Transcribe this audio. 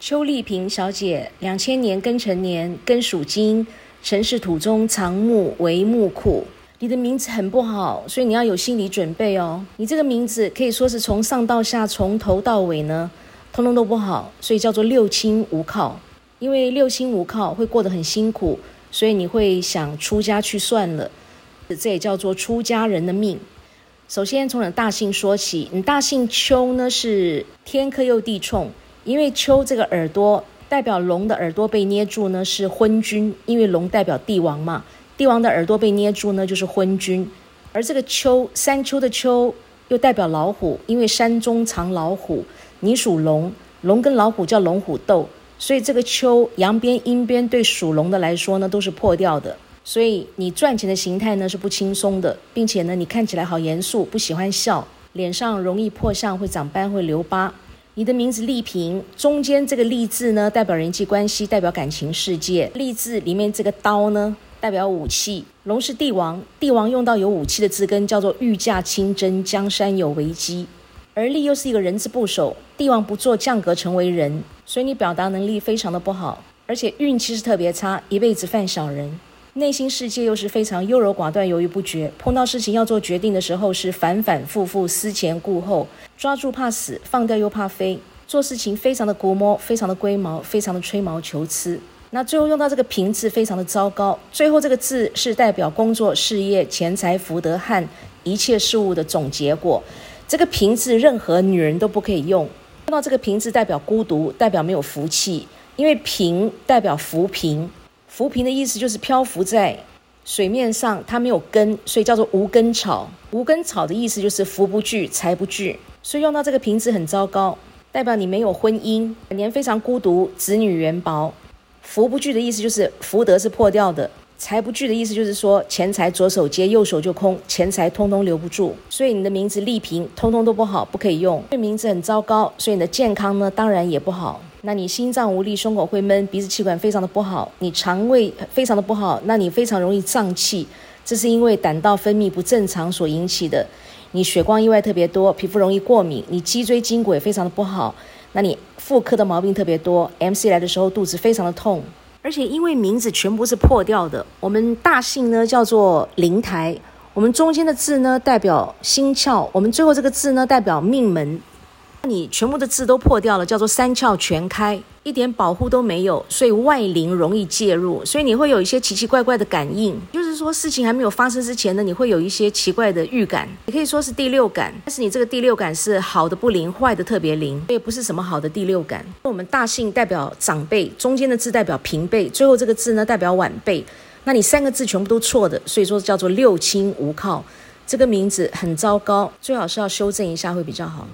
邱丽萍小姐，两千年庚辰年，庚属金，辰是土中藏木为木库。你的名字很不好，所以你要有心理准备哦。你这个名字可以说是从上到下，从头到尾呢，通通都不好，所以叫做六亲无靠。因为六亲无靠会过得很辛苦，所以你会想出家去算了。这也叫做出家人的命。首先从你的大姓说起，你大姓邱呢是天克又地冲。因为秋这个耳朵代表龙的耳朵被捏住呢，是昏君。因为龙代表帝王嘛，帝王的耳朵被捏住呢，就是昏君。而这个秋山丘的丘又代表老虎，因为山中藏老虎。你属龙，龙跟老虎叫龙虎斗，所以这个秋阳边阴边对属龙的来说呢，都是破掉的。所以你赚钱的形态呢是不轻松的，并且呢你看起来好严肃，不喜欢笑，脸上容易破相，会长斑，会留疤。你的名字丽萍，中间这个丽字呢，代表人际关系，代表感情世界。丽字里面这个刀呢，代表武器。龙是帝王，帝王用到有武器的字根，叫做御驾亲征，江山有危机。而丽又是一个人字部首，帝王不做降格成为人，所以你表达能力非常的不好，而且运气是特别差，一辈子犯小人。内心世界又是非常优柔寡断、犹豫不决，碰到事情要做决定的时候是反反复复、思前顾后，抓住怕死，放掉又怕飞，做事情非常的估摸、非常的龟毛、非常的吹毛求疵。那最后用到这个“平”字，非常的糟糕。最后这个字是代表工作、事业、钱财、福德和一切事物的总结果。这个“平”字，任何女人都不可以用。用到这个“平”字，代表孤独，代表没有福气，因为“平”代表浮萍。浮萍的意思就是漂浮在水面上，它没有根，所以叫做无根草。无根草的意思就是福不聚，财不聚，所以用到这个瓶子很糟糕，代表你没有婚姻，本年非常孤独，子女缘薄。福不聚的意思就是福德是破掉的，财不聚的意思就是说钱财左手接，右手就空，钱财通通留不住。所以你的名字丽萍通通都不好，不可以用。这名字很糟糕，所以你的健康呢，当然也不好。那你心脏无力，胸口会闷，鼻子气管非常的不好，你肠胃非常的不好，那你非常容易胀气，这是因为胆道分泌不正常所引起的。你血光意外特别多，皮肤容易过敏，你脊椎筋骨也非常的不好，那你妇科的毛病特别多，MC 来的时候肚子非常的痛，而且因为名字全部是破掉的，我们大姓呢叫做灵台，我们中间的字呢代表心窍，我们最后这个字呢代表命门。你全部的字都破掉了，叫做三窍全开，一点保护都没有，所以外灵容易介入，所以你会有一些奇奇怪怪的感应。就是说事情还没有发生之前呢，你会有一些奇怪的预感，也可以说是第六感。但是你这个第六感是好的不灵，坏的特别灵，所以不是什么好的第六感。我们大姓代表长辈，中间的字代表平辈，最后这个字呢代表晚辈。那你三个字全部都错的，所以说叫做六亲无靠。这个名字很糟糕，最好是要修正一下会比较好。